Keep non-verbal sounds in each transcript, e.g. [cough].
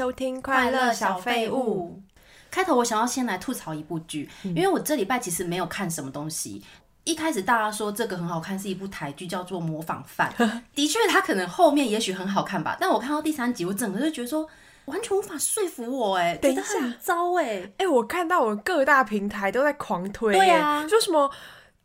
收听快乐小废物。开头我想要先来吐槽一部剧，嗯、因为我这礼拜其实没有看什么东西。一开始大家说这个很好看，是一部台剧，叫做《模仿犯》。[laughs] 的确，它可能后面也许很好看吧，但我看到第三集，我整个就觉得说完全无法说服我，哎，觉得很糟，哎，哎，我看到我各大平台都在狂推，对啊，说什么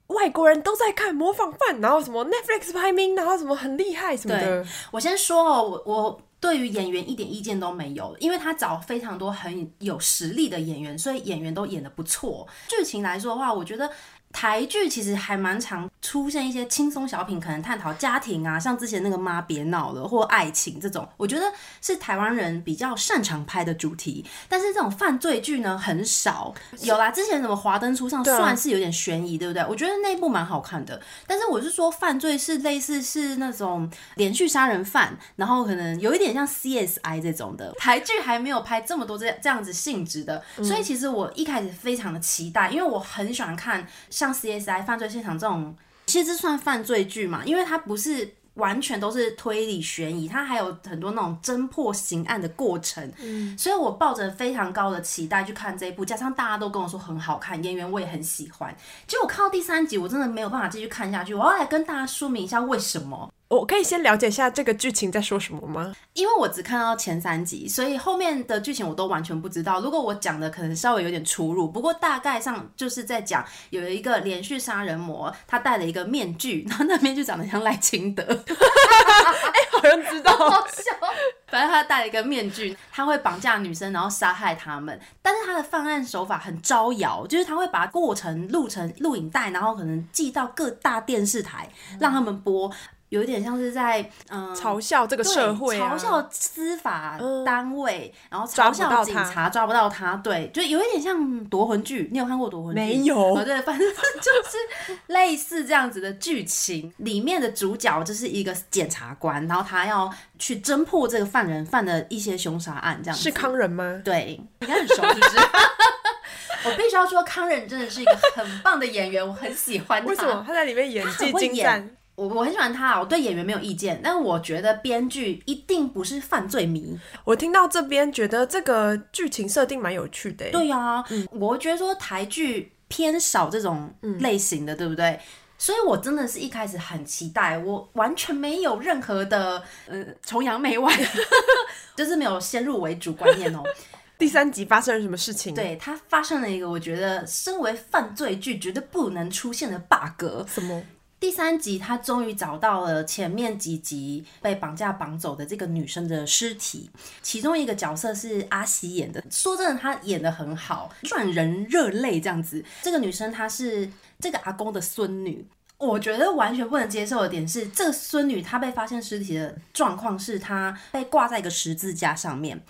外国人都在看《模仿犯》，然后什么 Netflix 排名，然后什么很厉害什么的。我先说哦，我我。对于演员一点意见都没有，因为他找非常多很有实力的演员，所以演员都演的不错。剧情来说的话，我觉得。台剧其实还蛮长出现一些轻松小品，可能探讨家庭啊，像之前那个妈别闹了，或爱情这种，我觉得是台湾人比较擅长拍的主题。但是这种犯罪剧呢，很少有啦。之前什么华灯初上算是有点悬疑，对不对？我觉得那部蛮好看的。但是我是说，犯罪是类似是那种连续杀人犯，然后可能有一点像 CSI 这种的。台剧还没有拍这么多这这样子性质的，所以其实我一开始非常的期待，因为我很喜欢看像。像 CSI 犯罪现场这种，其实这算犯罪剧嘛？因为它不是完全都是推理悬疑，它还有很多那种侦破刑案的过程。嗯，所以我抱着非常高的期待去看这一部，加上大家都跟我说很好看，演员我也很喜欢。结果我看到第三集，我真的没有办法继续看下去。我要来跟大家说明一下为什么。我可以先了解一下这个剧情在说什么吗？因为我只看到前三集，所以后面的剧情我都完全不知道。如果我讲的可能稍微有点出入，不过大概上就是在讲有一个连续杀人魔，他戴了一个面具，然后那面具长得像赖清德，哎、欸，好像知道，好笑。反正他戴了一个面具，他会绑架女生，然后杀害他们。但是他的犯案手法很招摇，就是他会把过程录成录影带，然后可能寄到各大电视台，让他们播。有一点像是在嗯嘲笑这个社会、啊，嘲笑司法单位，嗯、然后嘲笑警察抓不到他，对，就有一点像夺魂剧。你有看过夺魂剧？没有。对，反正就是 [laughs] 类似这样子的剧情。里面的主角就是一个检察官，然后他要去侦破这个犯人犯的一些凶杀案，这样子。是康仁吗？对，应该很熟，是不是？[laughs] 我必须要说，康仁真的是一个很棒的演员，我很喜欢他。为什么他在里面演技精湛？我我很喜欢他，我对演员没有意见，但我觉得编剧一定不是犯罪迷。我听到这边觉得这个剧情设定蛮有趣的。对呀、啊，嗯，我觉得说台剧偏少这种类型的，嗯、对不对？所以我真的是一开始很期待，我完全没有任何的呃崇洋媚外，[laughs] 就是没有先入为主观念哦。[laughs] 第三集发生了什么事情？对，它发生了一个我觉得身为犯罪剧绝对不能出现的 bug。什么？第三集，他终于找到了前面几集被绑架绑走的这个女生的尸体，其中一个角色是阿喜演的。说真的，她演得很好，赚人热泪这样子。这个女生她是这个阿公的孙女，我觉得完全不能接受的点是，这个孙女她被发现尸体的状况是她被挂在一个十字架上面。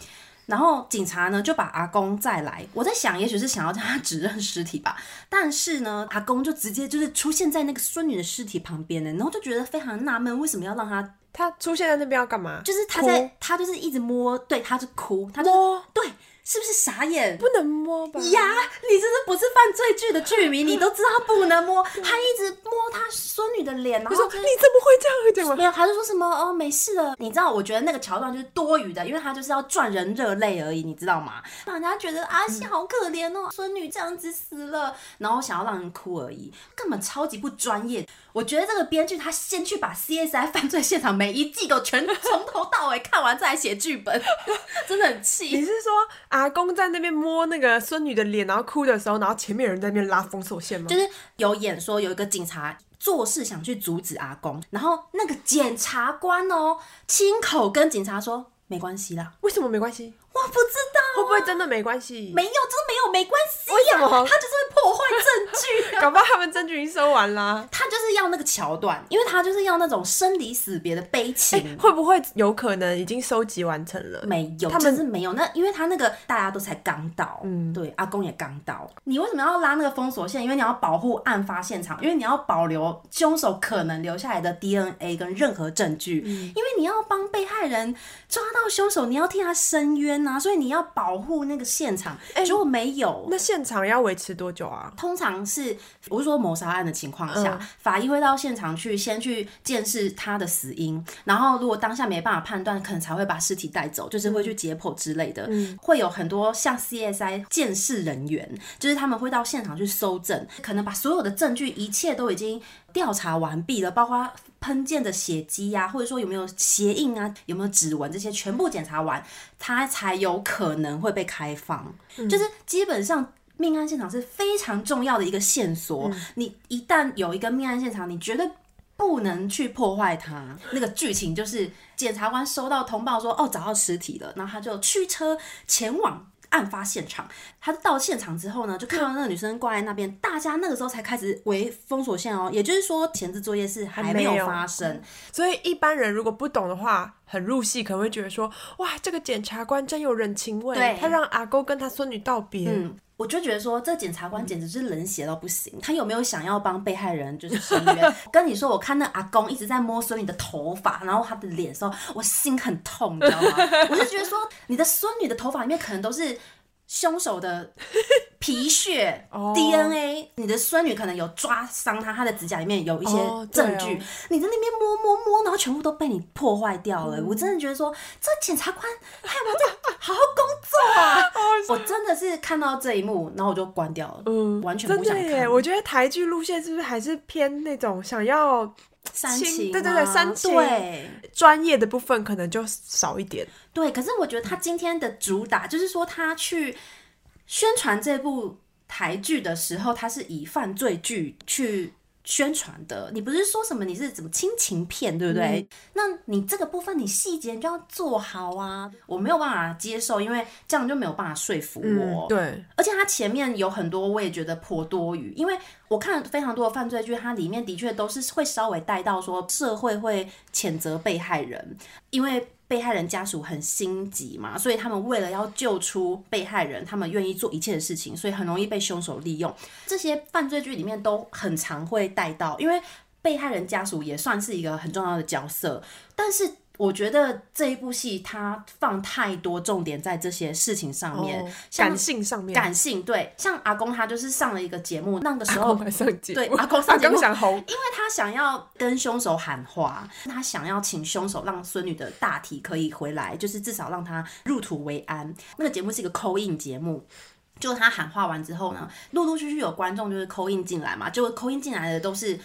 然后警察呢就把阿公再来，我在想，也许是想要让他指认尸体吧。但是呢，阿公就直接就是出现在那个孙女的尸体旁边呢，然后就觉得非常纳闷，为什么要让他他出现在那边要干嘛？就是他在他就是一直摸，对，他就哭，他就摸对。是不是傻眼？不能摸吧？呀，你这是不是犯罪剧的剧迷？你都知道不能摸，[laughs] 他一直摸他孙女的脸，然后说你怎么会这样？对吗？没有，他就说什么哦，没事的。你知道，我觉得那个桥段就是多余的，因为他就是要赚人热泪而已，你知道吗？让人家觉得阿西好可怜哦，孙女这样子死了，然后想要让人哭而已，根本超级不专业。我觉得这个编剧他先去把 CSI 犯罪现场每一季都全从头到尾看完再来写剧本，[laughs] 真的很气。你是说阿公在那边摸那个孙女的脸，然后哭的时候，然后前面有人在那边拉封锁线吗？就是有演说有一个警察做事想去阻止阿公，然后那个检察官哦亲口跟警察说没关系啦。为什么没关系？我不知道、啊、会不会真的没关系？没有，真的没有，没关系、啊。为什么？他就是会破坏证据、啊，[laughs] 搞不好他们证据已经收完啦。他就是要那个桥段，因为他就是要那种生离死别的悲情、欸。会不会有可能已经收集完成了？没有，他们是没有。那因为他那个大家都才刚到，嗯，对，阿公也刚到。你为什么要拉那个封锁线？因为你要保护案发现场，因为你要保留凶手可能留下来的 DNA 跟任何证据，嗯、因为你要帮被害人抓到凶手，你要替他伸冤啊，所以你要保。护那个现场，如果没有，那现场要维持多久啊？通常是，我是说谋杀案的情况下，嗯、法医医会到现场去，先去见识他的死因，然后如果当下没办法判断，可能才会把尸体带走，就是会去解剖之类的。嗯，会有很多像 CSI 鉴识人员，就是他们会到现场去搜证，可能把所有的证据一切都已经调查完毕了，包括喷溅的血迹呀，或者说有没有鞋印啊，有没有指纹这些，全部检查完，他才有可能会被开放。嗯，就是基本上。命案现场是非常重要的一个线索，嗯、你一旦有一个命案现场，你绝对不能去破坏它。那个剧情就是检察官收到通报说，哦，找到尸体了，然后他就驱车前往案发现场。他到现场之后呢，就看到那个女生挂在那边，大家那个时候才开始围封锁线哦，也就是说前置作业是还没有发生。所以一般人如果不懂的话，很入戏，可能会觉得说，哇，这个检察官真有人情味，对他让阿公跟他孙女道别。嗯我就觉得说，这检察官简直是冷血到不行。他有没有想要帮被害人就是伸冤？[laughs] 跟你说，我看那阿公一直在摸孙女的头发，然后他的脸的时候，我心很痛，你知道吗？[laughs] 我就觉得说，你的孙女的头发里面可能都是。凶手的皮屑、oh. DNA，你的孙女可能有抓伤她，她的指甲里面有一些证据，oh, 哦、你在那边摸摸摸，然后全部都被你破坏掉了。嗯、我真的觉得说，这检察官他有没有在好好工作啊？[laughs] 我真的是看到这一幕，然后我就关掉了，嗯，完全不想看。真的耶，我觉得台剧路线是不是还是偏那种想要？煽情，对对对，煽情。对，专业的部分可能就少一点。对，可是我觉得他今天的主打就是说，他去宣传这部台剧的时候，它是以犯罪剧去。宣传的，你不是说什么你是怎么亲情片，对不对？嗯、那你这个部分你细节就要做好啊！我没有办法接受，因为这样就没有办法说服我。嗯、对，而且它前面有很多我也觉得颇多余，因为我看了非常多的犯罪剧，它里面的确都是会稍微带到说社会会谴责被害人，因为。被害人家属很心急嘛，所以他们为了要救出被害人，他们愿意做一切的事情，所以很容易被凶手利用。这些犯罪剧里面都很常会带到，因为被害人家属也算是一个很重要的角色，但是。我觉得这一部戏它放太多重点在这些事情上面，感性上面，感性对，像阿公他就是上了一个节目，那个时候对阿公上节目，想红，因为他想要跟凶手喊话，他想要请凶手让孙女的大体可以回来，就是至少让他入土为安。那个节目是一个 call in 节目，就他喊话完之后呢，陆陆续续有观众就是 call in 进来嘛，就 call in 进来的都是。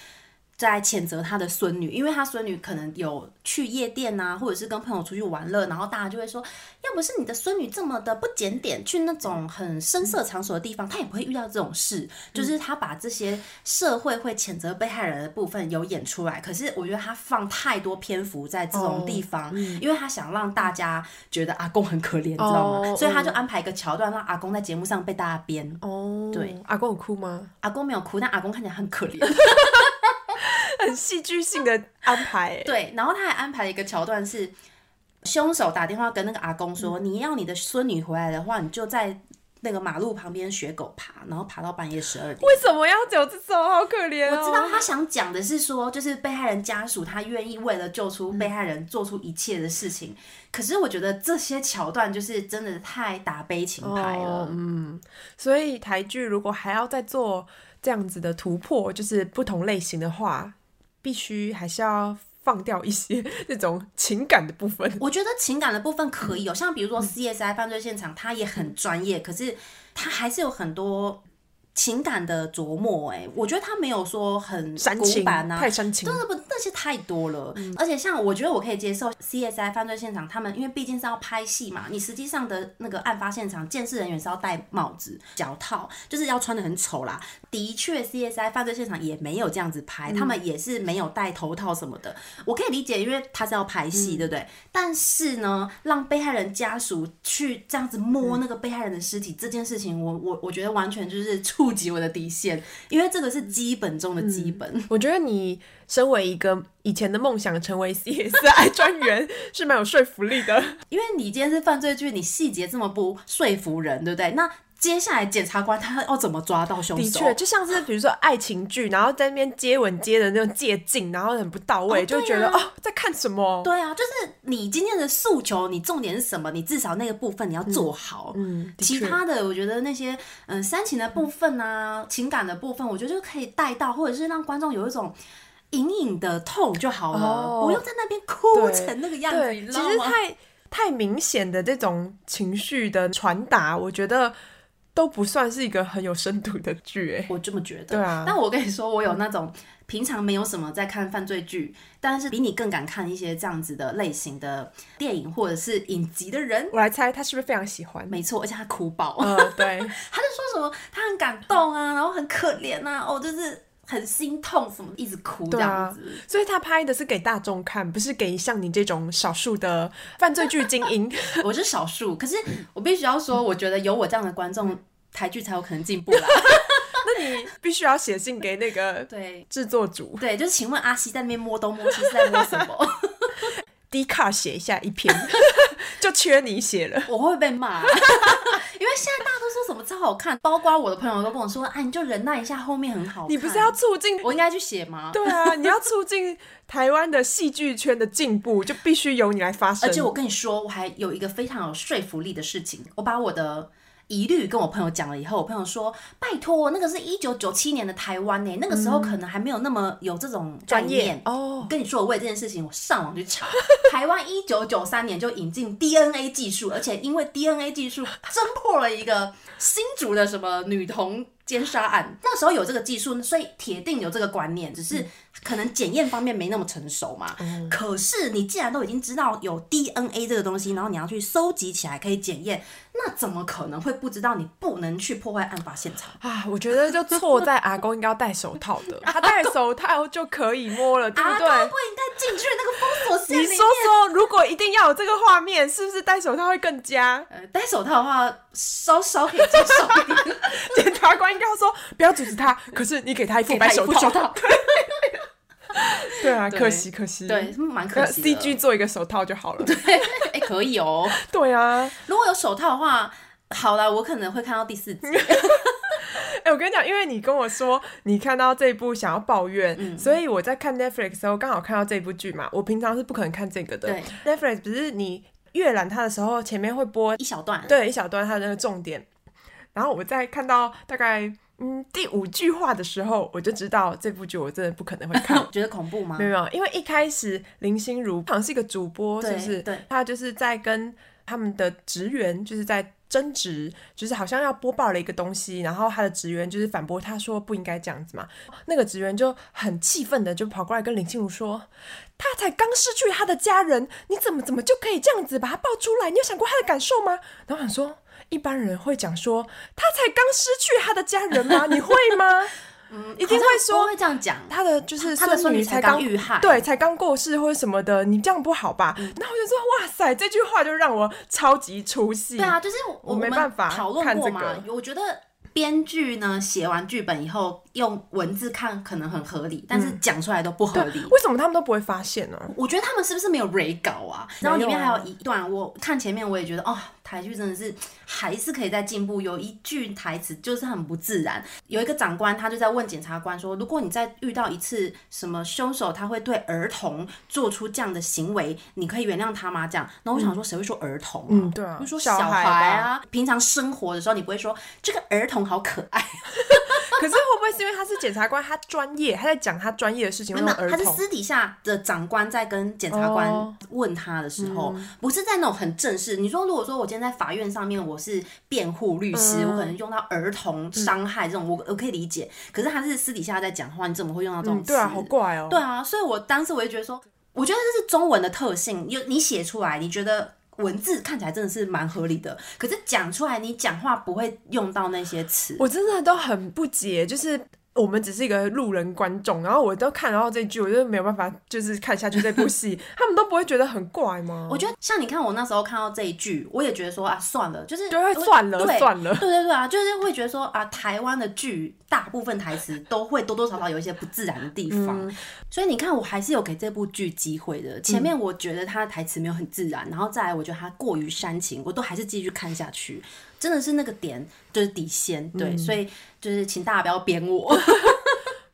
在谴责他的孙女，因为他孙女可能有去夜店呐、啊，或者是跟朋友出去玩乐，然后大家就会说，要不是你的孙女这么的不检点，去那种很深色场所的地方，他也不会遇到这种事。就是他把这些社会会谴责被害人的部分有演出来，可是我觉得他放太多篇幅在这种地方，哦嗯、因为他想让大家觉得阿公很可怜，知道吗？哦、所以他就安排一个桥段，让阿公在节目上被大家编。哦，对，阿公有哭吗？阿公没有哭，但阿公看起来很可怜。[laughs] 很戏剧性的安排，[laughs] 对，然后他还安排了一个桥段是，凶手打电话跟那个阿公说：“嗯、你要你的孙女回来的话，你就在那个马路旁边学狗爬，然后爬到半夜十二点。”为什么要走这种？好可怜、哦！我知道他想讲的是说，就是被害人家属他愿意为了救出被害人做出一切的事情。嗯、可是我觉得这些桥段就是真的太打悲情牌了。哦、嗯，所以台剧如果还要再做这样子的突破，就是不同类型的话。必须还是要放掉一些 [laughs] 那种情感的部分。我觉得情感的部分可以有，像比如说 CSI 犯罪现场，它也很专业，可是它还是有很多。情感的琢磨，哎，我觉得他没有说很古板啊，太煽情，真的不，那些太多了。嗯、而且像我觉得我可以接受 CSI 犯罪现场，他们因为毕竟是要拍戏嘛，你实际上的那个案发现场，监视人员是要戴帽子、脚套，就是要穿的很丑啦。的确，CSI 犯罪现场也没有这样子拍，嗯、他们也是没有戴头套什么的。我可以理解，因为他是要拍戏，嗯、对不对？但是呢，让被害人家属去这样子摸那个被害人的尸体，嗯、这件事情我，我我我觉得完全就是触及我的底线，因为这个是基本中的基本。嗯、我觉得你身为一个以前的梦想成为 CSI [laughs] 专员是蛮有说服力的，因为你今天是犯罪剧，你细节这么不说服人，对不对？那。接下来检察官他要怎么抓到凶手？的确，就像是比如说爱情剧，然后在那边接吻接的那种借镜，然后很不到位，哦啊、就觉得哦，在看什么？对啊，就是你今天的诉求，你重点是什么？你至少那个部分你要做好。嗯，嗯其他的我觉得那些嗯煽情的部分啊，嗯、情感的部分，我觉得就可以带到，或者是让观众有一种。隐隐的痛就好了，哦不用在那边哭成那个样子，其你知道吗？实太太明显的这种情绪的传达，我觉得都不算是一个很有深度的剧，哎，我这么觉得。对啊。但我跟你说，我有那种平常没有什么在看犯罪剧，但是比你更敢看一些这样子的类型的电影或者是影集的人。我来猜，他是不是非常喜欢？没错，而且他哭爆。嗯，对。[laughs] 他就说什么他很感动啊，然后很可怜啊，哦，就是。很心痛，什么一直哭这样子，啊，所以他拍的是给大众看，不是给像你这种少数的犯罪剧精英。[laughs] 我是少数，可是我必须要说，我觉得有我这样的观众，台剧才有可能进步啦。[laughs] 那你必须要写信给那个 [laughs] 对。制作组，对，就是请问阿西在那边摸东摸西是在摸什么？低卡写一下一篇，就缺你写了，[laughs] 我会被骂，啊，[laughs] 因为现在大家都说什么超好看，包括我的朋友都跟我说，哎，你就忍耐一下，后面很好看。你不是要促进？我应该去写吗？对啊，你要促进台湾的戏剧圈的进步，就必须由你来发声。而且我跟你说，我还有一个非常有说服力的事情，我把我的。疑虑跟我朋友讲了以后，我朋友说：“拜托，那个是一九九七年的台湾呢，那个时候可能还没有那么有这种专业哦。”跟你说，我为这件事情，我上网去查，[laughs] 台湾一九九三年就引进 DNA 技术，而且因为 DNA 技术侦破了一个新竹的什么女童奸杀案，那时候有这个技术，所以铁定有这个观念，只是可能检验方面没那么成熟嘛。嗯、可是你既然都已经知道有 DNA 这个东西，然后你要去收集起来可以检验。那怎么可能会不知道你不能去破坏案发现场啊？我觉得就错在阿公应该要戴手套的，他戴手套就可以摸了，对不对？阿公不应该进去那个你说说，如果一定要有这个画面，是不是戴手套会更佳？呃，戴手套的话，稍稍可以接受一点。[laughs] 检察官应该要说，不要阻止他，可是你给他一副白手套。[laughs] 对啊，可惜可惜，对，蛮可惜。CG 做一个手套就好了。对，哎，可以哦。对啊，如果有手套的话，好了，我可能会看到第四集。[laughs] 哎，我跟你讲，因为你跟我说你看到这一部想要抱怨，嗯、所以我在看 Netflix 的时候刚好看到这部剧嘛。我平常是不可能看这个的。对，Netflix 不是你阅览它的时候，前面会播一小段，对，一小段它的那个重点。然后我在看到大概。嗯，第五句话的时候，我就知道这部剧我真的不可能会看。[laughs] 觉得恐怖吗？[laughs] 没有，因为一开始林心如好像是一个主播，是不是？对，他就是在跟他们的职员就是在争执，就是好像要播报了一个东西，然后他的职员就是反驳他说不应该这样子嘛。那个职员就很气愤的就跑过来跟林心如说：“他才刚失去他的家人，你怎么怎么就可以这样子把他抱出来？你有想过他的感受吗？”然后想说。一般人会讲说，他才刚失去他的家人吗？你会吗？嗯，一定会说会这样讲。他的就是他的孙女才刚遇害，对，才刚过世或者什么的，你这样不好吧？嗯、然后我就说，哇塞，这句话就让我超级出戏。对啊，就是我，我没办法讨论过嘛。我觉得编剧呢写完剧本以后，用文字看可能很合理，但是讲出来都不合理。嗯、为什么他们都不会发现呢？我觉得他们是不是没有 re 稿啊？然后里面还有一段，我看前面我也觉得哦。台剧真的是还是可以再进步。有一句台词就是很不自然，有一个长官他就在问检察官说：“如果你再遇到一次什么凶手，他会对儿童做出这样的行为，你可以原谅他吗？”这样，那我想说，谁会说儿童啊？嗯，对啊，就说小孩啊。平常生活的时候，你不会说这个儿童好可爱。[laughs] 可是会不会是因为他是检察官，他专业，他在讲他专业的事情？没有，他是私底下的长官在跟检察官问他的时候，哦嗯、不是在那种很正式。你说，如果说我今天在法院上面，我是辩护律师，嗯、我可能用到儿童伤害这种，我我可以理解。可是他是私底下在讲话，你怎么会用到这种词？嗯、对啊，好怪哦。对啊，所以我当时我就觉得说，我觉得这是中文的特性。有你写出来，你觉得。文字看起来真的是蛮合理的，可是讲出来你讲话不会用到那些词，我真的都很不解，就是。我们只是一个路人观众，然后我都看到这句，我就没有办法，就是看下去这部戏，他们都不会觉得很怪吗？我觉得像你看我那时候看到这一句，我也觉得说啊，算了，就是就会算了，算了，对对对啊，就是会觉得说啊，台湾的剧大部分台词都会多多少少有一些不自然的地方，嗯、所以你看我还是有给这部剧机会的。前面我觉得他的台词没有很自然，然后再来我觉得他过于煽情，我都还是继续看下去。真的是那个点就是底线，对，嗯、所以就是请大家不要编我，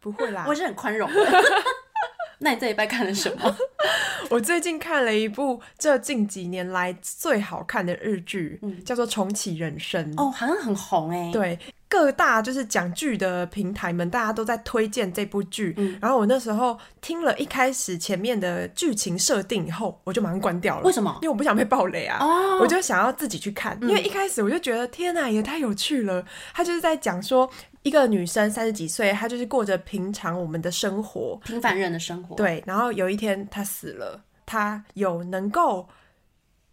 不会啦，我是很宽容的。[laughs] 那你这一拜看了什么？[laughs] 我最近看了一部这近几年来最好看的日剧，嗯、叫做《重启人生》。哦，好像很红哎。对，各大就是讲剧的平台们，大家都在推荐这部剧。嗯，然后我那时候听了一开始前面的剧情设定以后，我就马上关掉了。为什么？因为我不想被暴雷啊。哦，我就想要自己去看。因为一开始我就觉得，天哪，也太有趣了。他就是在讲说，一个女生三十几岁，她就是过着平常我们的生活，平凡人的生活。对。然后有一天她死了，她有能够。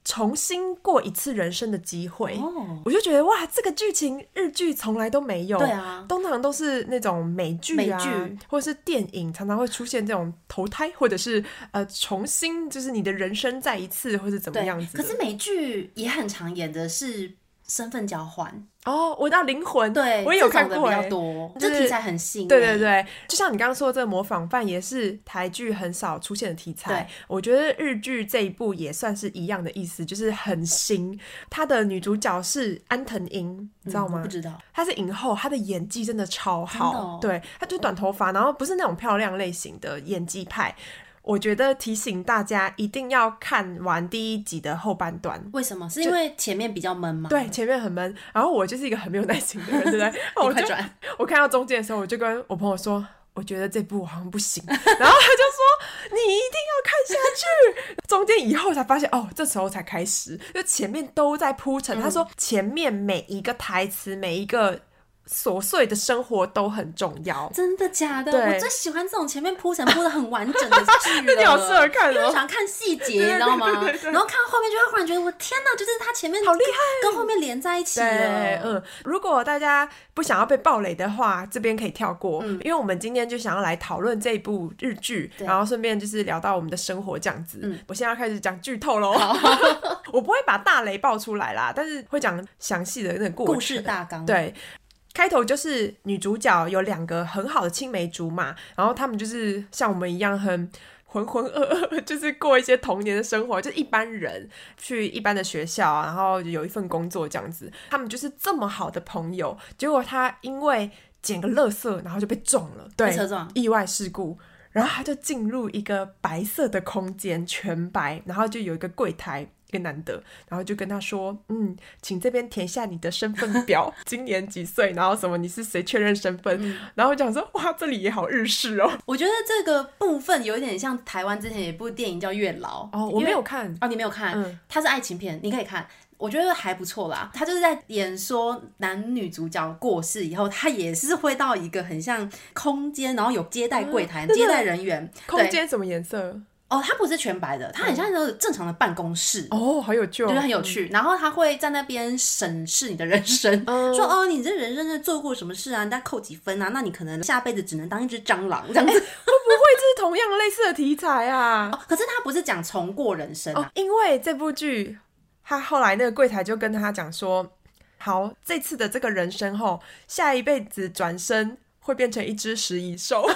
重新过一次人生的机会，oh. 我就觉得哇，这个剧情日剧从来都没有。对啊，通常都是那种美剧啊，剧或者是电影，常常会出现这种投胎，或者是呃重新，就是你的人生再一次，或是怎么样子。可是美剧也很常演的是身份交换。哦，我到灵魂，对，我也有看过，比较多，这题材很新。对对对，就像你刚刚说的，这个模仿犯也是台剧很少出现的题材。我觉得日剧这一部也算是一样的意思，就是很新。她的女主角是安藤樱，你知道吗？不知道。她是影后，她的演技真的超好。哦、对，她就短头发，然后不是那种漂亮类型的演技派。我觉得提醒大家一定要看完第一集的后半段。为什么？是因为前面比较闷吗？对，前面很闷。然后我就是一个很没有耐心的人，对不对？[laughs] 我快转。[laughs] 我看到中间的时候，我就跟我朋友说，我觉得这部好像不行。[laughs] 然后他就说，你一定要看下去。中间以后才发现，哦，这时候才开始，就前面都在铺陈。他说前面每一个台词，每一个。琐碎的生活都很重要，真的假的？我最喜欢这种前面铺陈铺的很完整的剧了。[laughs] 你好适合看哦，因为我喜欢看细节，你知道吗？然后看到后面就会忽然觉得，我天哪，就是他前面好厉害，跟后面连在一起了。嗯，如果大家不想要被暴雷的话，这边可以跳过，嗯，因为我们今天就想要来讨论这一部日剧，然后顺便就是聊到我们的生活这样子。嗯，我现在要开始讲剧透喽。[laughs] 我不会把大雷爆出来啦，但是会讲详细的那个故事大纲。对。开头就是女主角有两个很好的青梅竹马，然后他们就是像我们一样很浑浑噩噩，就是过一些童年的生活，就一般人去一般的学校，然后有一份工作这样子。他们就是这么好的朋友，结果他因为捡个垃圾，然后就被撞了，对，意外事故，然后他就进入一个白色的空间，全白，然后就有一个柜台。一个男的，然后就跟他说：“嗯，请这边填下你的身份表，[laughs] 今年几岁，然后什么你是谁，确认身份。嗯”然后我讲说：“哇，这里也好日式哦。”我觉得这个部分有一点像台湾之前有一部电影叫《月老》哦，我没有看哦，你没有看，嗯，它是爱情片，你可以看，我觉得还不错啦。他就是在演说男女主角过世以后，他也是会到一个很像空间，然后有接待柜台、嗯、接待人员，空间什么颜色？哦，它不是全白的，它很像那个正常的办公室。哦，好有趣，对，很有趣。然后他会在那边审视你的人生，嗯、[laughs] 说哦，你这人生是做过什么事啊？你再扣几分啊？那你可能下辈子只能当一只蟑螂这样子。欸、会不会这是同样类似的题材啊？[laughs] 哦、可是他不是讲重过人生啊，哦、因为这部剧他后来那个柜台就跟他讲说，好，这次的这个人生后，下一辈子转身会变成一只食蚁兽。[laughs]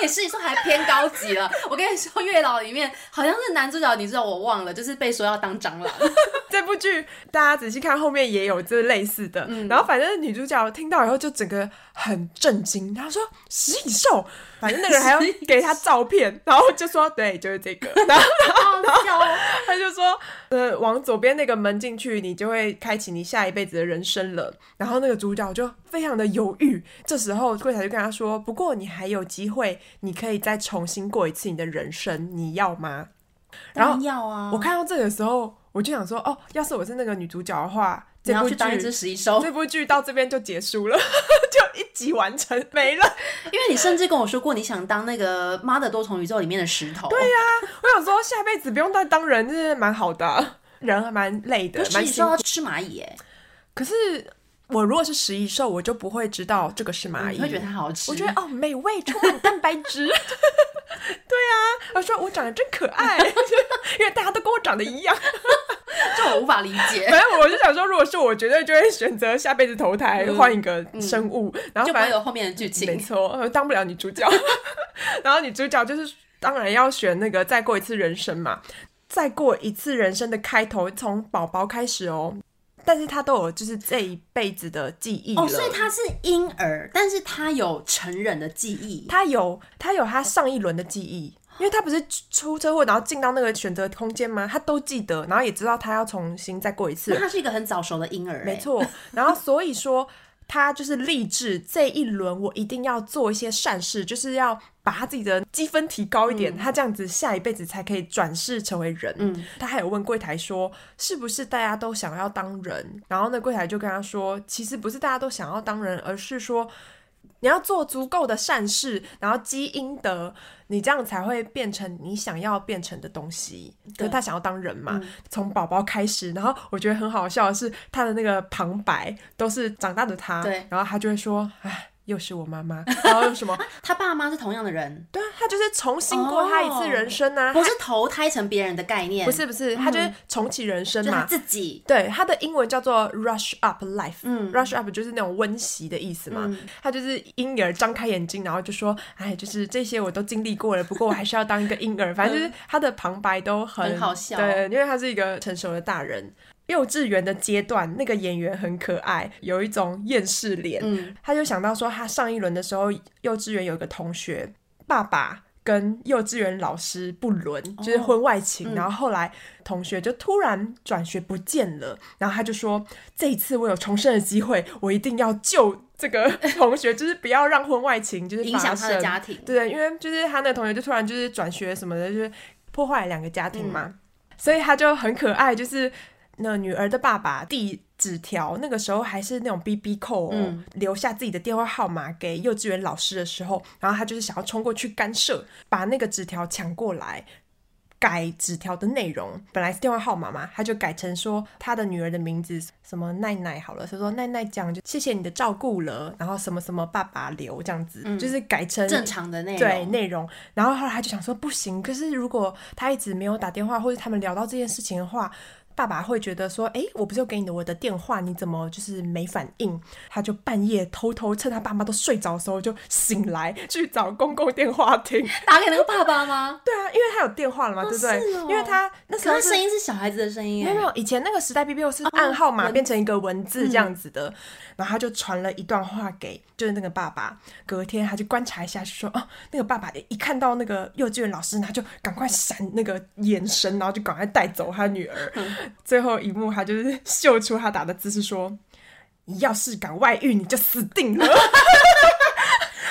哎，实际上还偏高级了。[laughs] 我跟你说，《月老》里面好像是男主角，你知道我忘了，就是被说要当蟑螂。[laughs] 这部剧大家仔细看，后面也有这类似的。嗯、然后反正女主角听到以后就整个很震惊，他说：“食蚁兽。”反正那个人还要给他照片，[laughs] 然后就说：“对，就是这个。[laughs] ”然后，然后，然后他就说：“呃，往左边那个门进去，你就会开启你下一辈子的人生了。”然后那个主角就非常的犹豫。这时候柜台就跟他说：“不过你还有机会，你可以再重新过一次你的人生，你要吗？”然后要啊！我看到这个时候，我就想说：“哦，要是我是那个女主角的话。”你要去当一只食蚁兽，这部剧到这边就结束了，[laughs] 就一集完成没了。因为你甚至跟我说过，你想当那个《妈的多重宇宙》里面的石头。对呀、啊，我想说下辈子不用再当人，真是蛮好的。人还蛮累的，蛮辛苦。吃蚂蚁哎，可是我如果是食蚁兽，我就不会知道这个是蚂蚁，你会觉得它好吃。我觉得哦，美味，充满蛋白质。[laughs] 对啊，我说我长得真可爱，[laughs] 因为大家都跟我长得一样。这我无法理解。反正我就想说，如果是我，绝对就会选择下辈子投胎换一个生物，然后反正有后面的剧情。没错，当不了女主角。[laughs] 然后女主角就是当然要选那个再过一次人生嘛，再过一次人生的开头，从宝宝开始哦。但是他都有就是这一辈子的记忆哦，所以他是婴儿，但是他有成人的记忆，他有他有他上一轮的记忆。因为他不是出车祸，然后进到那个选择空间吗？他都记得，然后也知道他要重新再过一次。那他是一个很早熟的婴儿，没错。然后所以说，他就是立志这一轮我一定要做一些善事，就是要把他自己的积分提高一点，嗯、他这样子下一辈子才可以转世成为人。嗯，他还有问柜台说，是不是大家都想要当人？然后那柜台就跟他说，其实不是大家都想要当人，而是说。你要做足够的善事，然后积阴德，你这样才会变成你想要变成的东西。可是他想要当人嘛，从宝宝开始，然后我觉得很好笑的是他的那个旁白都是长大的他，对，然后他就会说，唉。又是我妈妈，然后又什么？[laughs] 他爸妈是同样的人，对啊，他就是重新过他一次人生啊，不是投胎成别人的概念，不是不是，他就是重启人生嘛，自己。对，他的英文叫做 rush up life，嗯，rush up 就是那种温习的意思嘛，他就是婴儿张开眼睛，然后就说，哎，就是这些我都经历过了，不过我还是要当一个婴儿，反正就是他的旁白都很好笑，对，因为他是一个成熟的大人。幼稚园的阶段，那个演员很可爱，有一种厌世脸。嗯，他就想到说，他上一轮的时候，幼稚园有一个同学，爸爸跟幼稚园老师不伦，就是婚外情。哦，然后后来同学就突然转学不见了，然后他就说，这一次我有重生的机会，我一定要救这个同学，就是不要让婚外情就是影响他的家庭。对，因为就是他那个同学就突然就是转学什么的，就是破坏了两个家庭嘛，嗯，所以他就很可爱，就是。那女儿的爸爸递纸条，那个时候还是那种 BB 嗯，留下自己的电话号码给幼稚园老师的时候，然后他就是想要冲过去干涉，把那个纸条抢过来，改纸条的内容。本来是电话号码嘛，他就改成说他的女儿的名字什么奈奈好了，他说奈奈讲就谢谢你的照顾了，然后什么什么爸爸留这样子，嗯，就是改成正常的内容，对内容。然后后来他就想说不行，可是如果他一直没有打电话，或者他们聊到这件事情的话。爸爸会觉得说：“哎，我不是有给你的我的电话，你怎么就是没反应？”他就半夜偷偷趁他爸妈都睡着的时候就醒来去找公共电话亭，打给那个爸爸吗？[laughs] 对啊，因为他有电话了嘛，对不对？因为他那时候声音是小孩子的声音，没有没有。以前那个时代 B B O 是按号码变成一个文字这样子的，然后他就传了一段话给就是那个爸爸。隔天他就观察一下，就说：“哦，那个爸爸一看到那个幼稚园老师，他就赶快闪那个眼神，然后就赶快带走他女儿。[laughs] ” [laughs] 最后一幕，他就是秀出他打的姿势说：“你要是敢外遇，你就死定了。[laughs] ”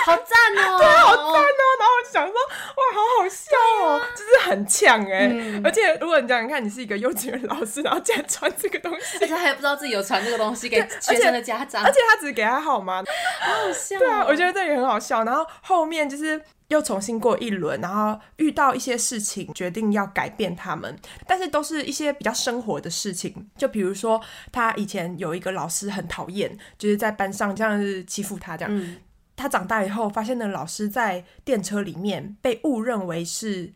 好赞哦！[laughs] 想说，哇，好好笑哦，啊、就是很呛哎、嗯。而且如果你这样看，你是一个幼稚园老师，然后竟然传这个东西，而且还不知道自己有传这个东西给学生的家长，而且，他只是给他号码，好好笑、哦。对啊，我觉得这也很好笑。然后后面就是。又重新过一轮，然后遇到一些事情，决定要改变他们，但是都是一些比较生活的事情，就比如说他以前有一个老师很讨厌，就是在班上这样子欺负他这样。嗯、他长大以后发现那个老师在电车里面被误认为是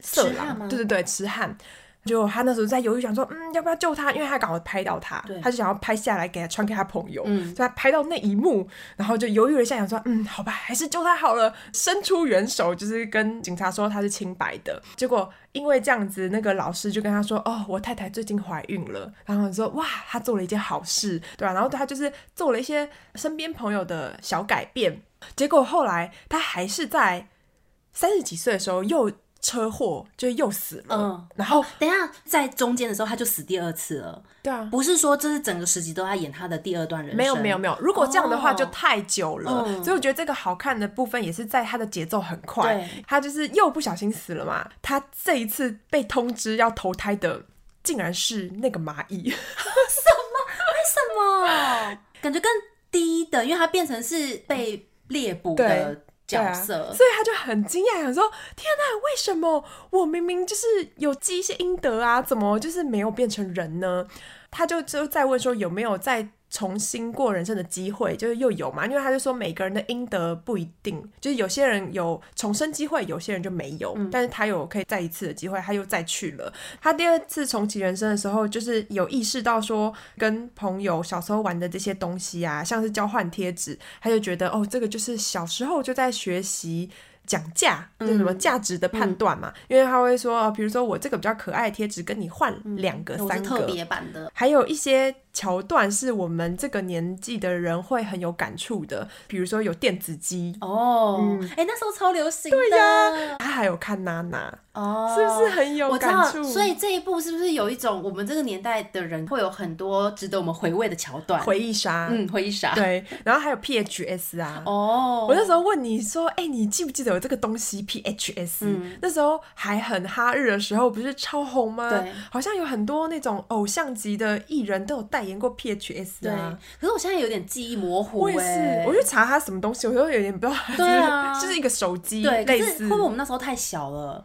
色狼，对对对，痴汉。就他那时候在犹豫，想说，嗯，要不要救他？因为他刚好拍到他，他就想要拍下来给他传给他朋友。嗯，所以他拍到那一幕，然后就犹豫了一下，想说，嗯，好吧，还是救他好了，伸出援手，就是跟警察说他是清白的。结果因为这样子，那个老师就跟他说，哦，我太太最近怀孕了。然后说，哇，他做了一件好事，对吧？然后他就是做了一些身边朋友的小改变。结果后来他还是在三十几岁的时候又。车祸就又死了，嗯，然后等一下在中间的时候他就死第二次了，对啊，不是说这是整个十集都在演他的第二段人生，没有没有没有，如果这样的话就太久了，哦，所以我觉得这个好看的部分也是在他的节奏很快，对，他就是又不小心死了嘛，他这一次被通知要投胎的竟然是那个蚂蚁，[laughs] 什么？为什么？感觉更低的，因为他变成是被猎捕的。角色，啊，所以他就很惊讶，想说：“天哪，为什么我明明就是有积一些阴德啊，怎么就是没有变成人呢？”他就就在问说：“有没有在？”重新过人生的机会，就是又有嘛，因为他就说每个人的阴德不一定，就是有些人有重生机会，有些人就没有。嗯、但是他有可以再一次的机会，他又再去了。他第二次重启人生的时候，就是有意识到说跟朋友小时候玩的这些东西啊，像是交换贴纸，他就觉得哦，这个就是小时候就在学习。讲价，就是什么价值的判断嘛、嗯？因为他会说，比如说我这个比较可爱的贴纸，跟你换两个、三个，特别版的，还有一些桥段是我们这个年纪的人会很有感触的，比如说有电子机哦，哎、嗯欸，那时候超流行的。对呀，他还有看娜娜哦，是不是很有感触？所以这一部是不是有一种我们这个年代的人会有很多值得我们回味的桥段？回忆杀，嗯，回忆杀。对，然后还有 PHS 啊，哦，我那时候问你说，哎、欸，你记不记得有这个东西 PHS？、嗯、那时候还很哈日的时候，不是超红吗？对，好像有很多那种偶像级的艺人都有代演过 PHS 啊。可是我现在有点记忆模糊，我也是，我去查它什么东西，我都有点不知道。对啊，[laughs] 就是一个手机，对，类似。会不会我们那时候太小了？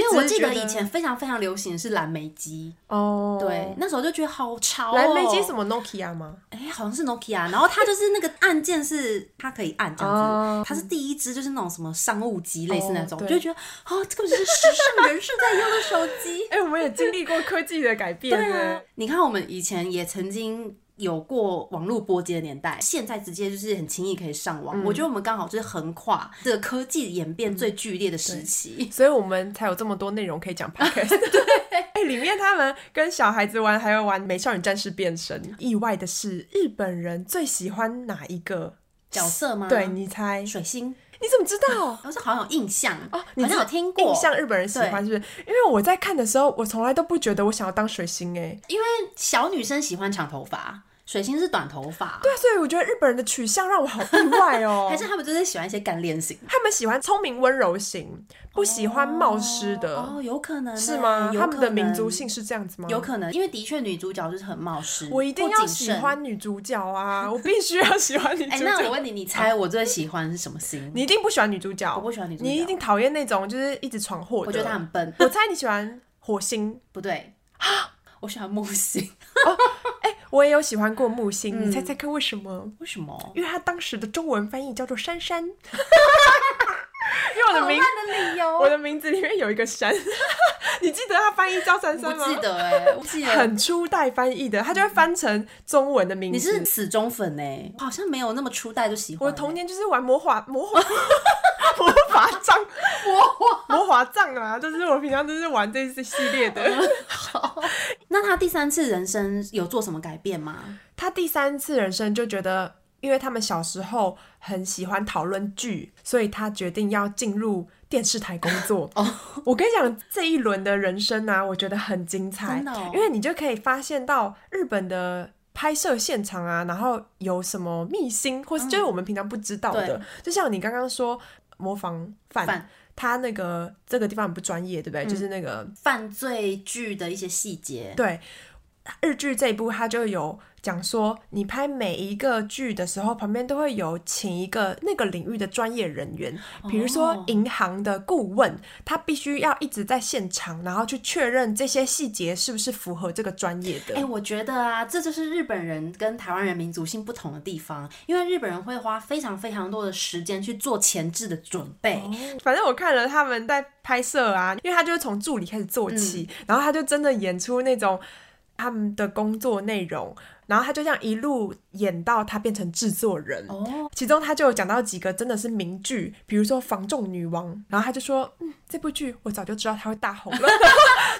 因为我记得以前非常非常流行的是蓝莓机哦，对，那时候就觉得好潮哦。蓝莓机什么 Nokia 吗？哎，好像是 Nokia，然后它就是那个按键是它可以按这样子，它是第一支就是那种什么商务机类似那种，就觉得哦，这个是时尚人士在用的手机。[laughs] 哎，我们也经历过科技的改变。对啊，你看我们以前也曾经。有过网络波及的年代，现在直接就是很轻易可以上网。嗯、我觉得我们刚好就是横跨这个科技演变最剧烈的时期，嗯、所以我们才有这么多内容可以讲 [laughs] podcast。对，[laughs] 哎、欸，里面他们跟小孩子玩，还有玩美少女战士变身。意外的是，日本人最喜欢哪一个角色吗？对，你猜？水星。你怎么知道？[laughs] 我是好像有印象哦，你有听过？印象日本人喜欢是不是？因为我在看的时候，我从来都不觉得我想要当水星哎，因为小女生喜欢长头发。水星是短头发，对，所以我觉得日本人的取向让我好意外哦。[laughs] 还是他们真的喜欢一些干练型？他们喜欢聪明温柔型，不喜欢冒失的。哦，有可能是吗？他们的民族性是这样子吗？有可能，因为的确女主角就是很冒失。我一定要喜欢女主角啊！我必须要喜欢女主角。[laughs] 哎，那我问你，你猜我最喜欢是什么星？你一定不喜欢女主角，我不喜欢女主角。你一定讨厌那种就是一直闯祸的。我觉得她很笨。我猜你喜欢火星，不对。[gasps] 我喜欢木星。我也有喜欢过木星，你猜猜看为什么？为什么？因为他当时的中文翻译叫做珊珊。[laughs] [laughs] 因为我的名字，我的名字里面有一个山。[laughs] 你记得他翻译叫珊珊吗？不记得哎，我记得很初代翻译的，他就会翻成中文的名字。你是死忠粉哎，好像没有那么初代就喜欢。我童年就是玩魔法魔法 [laughs] 魔法杖魔法魔法杖啊，就是我平常都是玩这一系列的。好，那他第三次人生有做什么改变吗？他第三次人生就觉得。因为他们小时候很喜欢讨论剧，所以他决定要进入电视台工作。哦，[laughs] 我跟你讲，这一轮的人生啊，我觉得很精彩。哦。因为你就可以发现到日本的拍摄现场啊，然后有什么秘辛，或是就是我们平常不知道的。嗯，就像你刚刚说模仿犯，犯他那个这个地方很不专业，对不对？嗯，就是那个犯罪剧的一些细节。对，日剧这一部它就有。讲说，你拍每一个剧的时候，旁边都会有请一个那个领域的专业人员，比如说银行的顾问，他必须要一直在现场，然后去确认这些细节是不是符合这个专业的。哎、欸，我觉得啊，这就是日本人跟台湾人民族性不同的地方，因为日本人会花非常非常多的时间去做前置的准备。哦、反正我看了他们在拍摄啊，因为他就是从助理开始做起，嗯、然后他就真的演出那种他们的工作内容。然后他就这样一路演到他变成制作人，oh. 其中他就有讲到几个真的是名剧，比如说《房仲女王》，然后他就说，嗯，这部剧我早就知道他会大红了。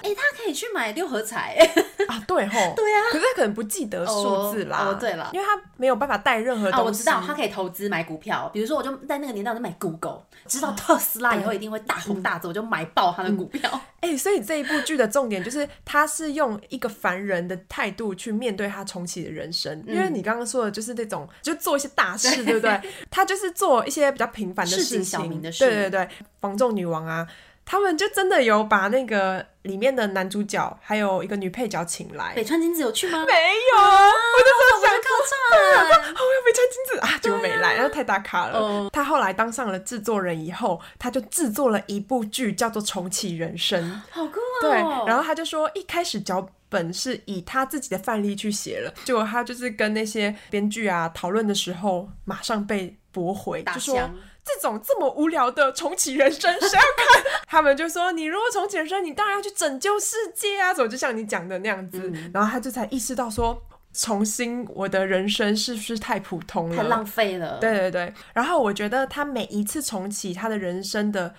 哎、欸，他可以去买六合彩。[laughs] 啊，对吼，对啊，可是他可能不记得数字啦，哦、oh, oh, 对了，因为他没有办法带任何东西。啊，我知道，他可以投资买股票，比如说我就在那个年代我就买 Google，知道特斯拉以后一定会大红大紫，我就买爆他的股票。哎、所以这一部剧的重点就是他是用一个凡人的态度去面对他重启的人生，嗯、因为你刚刚说的就是那种就做一些大事，对，对不对？他就是做一些比较平凡的事情，小明的事，对对对，防重女王啊。他们就真的有把那个里面的男主角还有一个女配角请来。北川景子有去吗？没有，啊、我就说想客串，我要北川景子啊，结果没来，然后太大咖了。嗯、他后来当上了制作人以后，他就制作了一部剧，叫做《重启人生》，好酷哦。对，然后他就说，一开始脚本是以他自己的范例去写了，结果他就是跟那些编剧啊讨论的时候，马上被驳回，就说。这种这么无聊的重启人生，谁要看？他们就说：“你如果重启人生，你当然要去拯救世界啊！”怎么就像你讲的那样子？嗯、然后他就才意识到说：“重新我的人生是不是太普通了？太浪费了。”对对对。然后我觉得他每一次重启他的人生的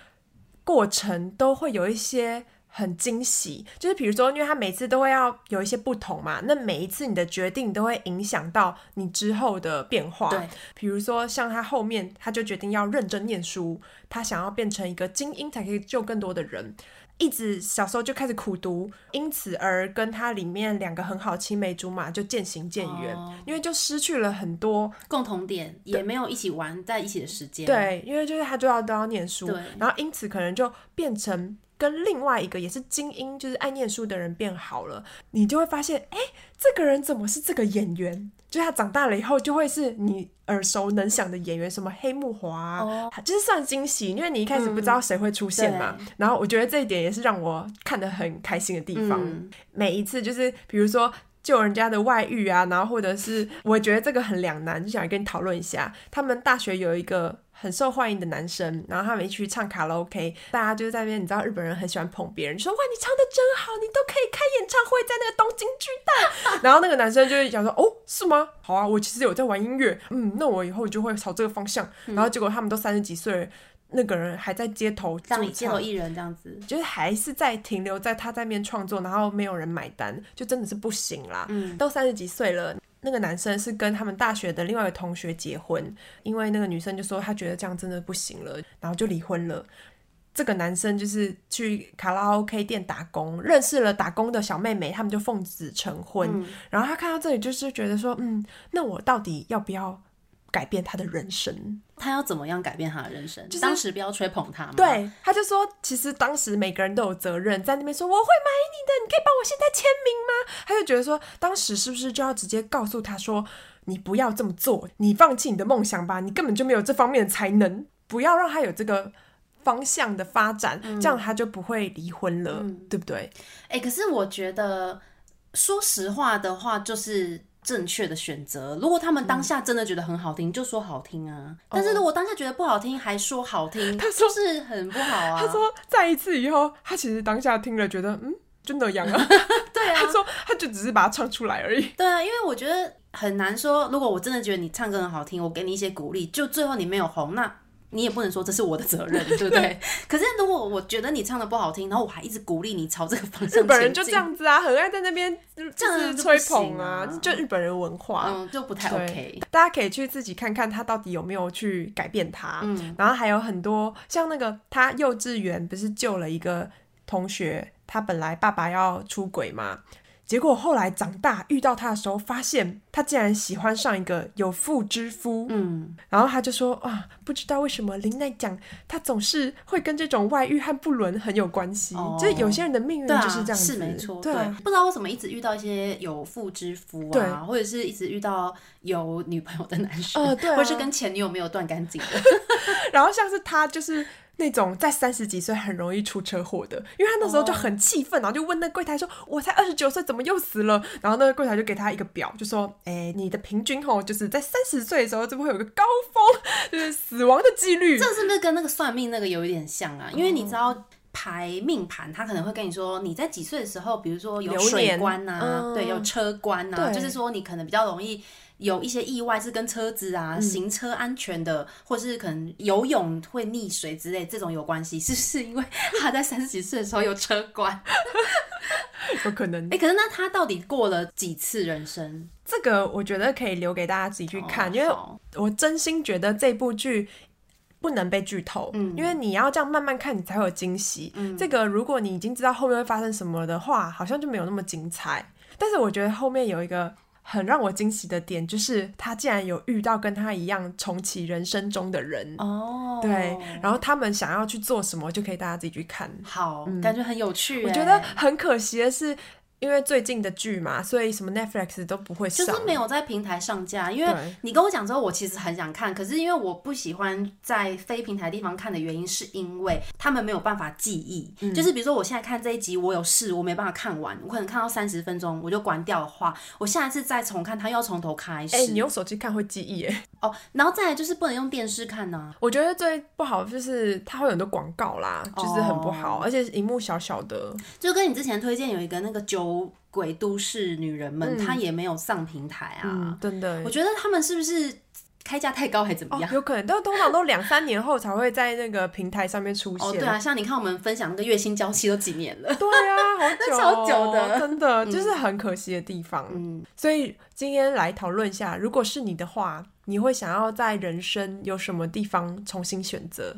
过程，都会有一些很惊喜，就是比如说，因为他每次都会要有一些不同嘛，那每一次你的决定都会影响到你之后的变化。对，比如说像他后面，他就决定要认真念书，他想要变成一个精英，才可以救更多的人。一直小时候就开始苦读，因此而跟他里面两个很好青梅竹马就渐行渐远，哦，因为就失去了很多共同点，也没有一起玩在一起的时间。对，因为就是他就要都要念书，然后因此可能就变成。跟另外一个也是精英，就是爱念书的人变好了，你就会发现，哎，这个人怎么是这个演员？就是他长大了以后就会是你耳熟能详的演员，什么黑木华啊，oh. 就是算惊喜，因为你一开始不知道谁会出现嘛。嗯、然后我觉得这一点也是让我看得很开心的地方。嗯、每一次就是比如说救人家的外遇啊，然后或者是我觉得这个很两难，就想跟你讨论一下，他们大学有一个。很受欢迎的男生，然后他们一起去唱卡拉 OK，大家就在那边，你知道日本人很喜欢捧别人，说哇你唱的真好，你都可以开演唱会，在那个东京巨蛋。[laughs] 然后那个男生就会讲说哦是吗？好啊，我其实有在玩音乐，嗯，那我以后就会朝这个方向。然后结果他们都三十几岁，那个人还在街头唱街头艺人这样子，就是还是在停留在他在那边创作，然后没有人买单，就真的是不行啦。嗯，都三十几岁了。那个男生是跟他们大学的另外一个同学结婚，因为那个女生就说她觉得这样真的不行了，然后就离婚了。这个男生就是去卡拉 OK 店打工，认识了打工的小妹妹，他们就奉子成婚。嗯。然后他看到这里就是觉得说，嗯，那我到底要不要？改变他的人生，他要怎么样改变他的人生？就是当时不要吹捧他吗？对，他就说，其实当时每个人都有责任，在那边说我会买你的，你可以帮我现在签名吗？他就觉得说，当时是不是就要直接告诉他说，你不要这么做，你放弃你的梦想吧，你根本就没有这方面的才能，不要让他有这个方向的发展，嗯、这样他就不会离婚了，嗯、对不对？哎、欸，可是我觉得，说实话的话，就是。正确的选择。如果他们当下真的觉得很好听，嗯、就说好听啊。但是如果当下觉得不好听，还说好听，他说是很不好啊。他说再一次以后，他其实当下听了觉得嗯，就那样啊。[laughs] 对啊，他说他就只是把它唱出来而已。对啊，因为我觉得很难说。如果我真的觉得你唱歌很好听，我给你一些鼓励，就最后你没有红，那。你也不能说这是我的责任，[laughs] 对不对？可是如果我觉得你唱的不好听，然后我还一直鼓励你朝这个方向，日本人就这样子啊，很爱在那边这样子吹捧啊，就日本人文化，嗯，就不太 OK。大家可以去自己看看他到底有没有去改变他。嗯，然后还有很多像那个他幼稚园不是救了一个同学，他本来爸爸要出轨嘛。结果后来长大遇到他的时候，发现他竟然喜欢上一个有妇之夫。嗯，然后他就说啊，不知道为什么林奈讲他总是会跟这种外遇和不伦很有关系。哦，就是有些人的命运就是这样子，是没错。对，不知道为什么一直遇到一些有妇之夫啊，或者是一直遇到有女朋友的男生，呃，对啊，或者是跟前女友没有断干净的。[laughs] 然后像是他就是。那种在三十几岁很容易出车祸的，因为他那时候就很气愤，然后就问那柜台说：“我才二十九岁，怎么又死了？”然后那个柜台就给他一个表，就说：“哎，你的平均吼，就是在三十岁的时候，就会有个高峰，就是死亡的几率。”这是不是跟那个算命那个有一点像啊？因为你知道排命盘，他可能会跟你说你在几岁的时候，比如说有水关呐、对，有车关呐、啊，就是说你可能比较容易。有一些意外是跟车子啊、嗯、行车安全的，或是可能游泳会溺水之类这种有关系，[laughs] 是不是因为他在三十几岁的时候有车管？[laughs] 有可能。哎、欸，可是那他到底过了几次人生？这个我觉得可以留给大家自己去看，哦、因为我真心觉得这部剧不能被剧透，嗯，因为你要这样慢慢看，你才会有惊喜。嗯，这个如果你已经知道后面会发生什么的话，好像就没有那么精彩。但是我觉得后面有一个。很让我惊喜的点就是，他竟然有遇到跟他一样重启人生中的人哦，对，然后他们想要去做什么，就可以大家自己去看。好，嗯、感觉很有趣。我觉得很可惜的是。因为最近的剧嘛，所以什么 Netflix 都不会上，就是没有在平台上架。因为你跟我讲之后，我其实很想看，可是因为我不喜欢在非平台地方看的原因，是因为他们没有办法记忆。嗯。就是比如说，我现在看这一集，我有事，我没办法看完，我可能看到三十分钟我就关掉的话，我下一次再重看，它又要从头开始。哎、欸，你用手机看会记忆哎。哦，然后再来就是不能用电视看呢、啊。我觉得最不好就是它会有很多广告啦，就是很不好，哦、而且荧幕小小的。就跟你之前推荐有一个那个酒。鬼都市女人们，她、嗯、也没有上平台啊，真、嗯、的。我觉得他们是不是开价太高还怎么样？哦、有可能，但通常都两三年后才会在那个平台上面出现。哦，对啊，像你看我们分享那个月薪交期都几年了。对啊，好 [laughs] 久、哦，超久的，真的就是很可惜的地方。嗯，所以今天来讨论一下，如果是你的话，你会想要在人生有什么地方重新选择？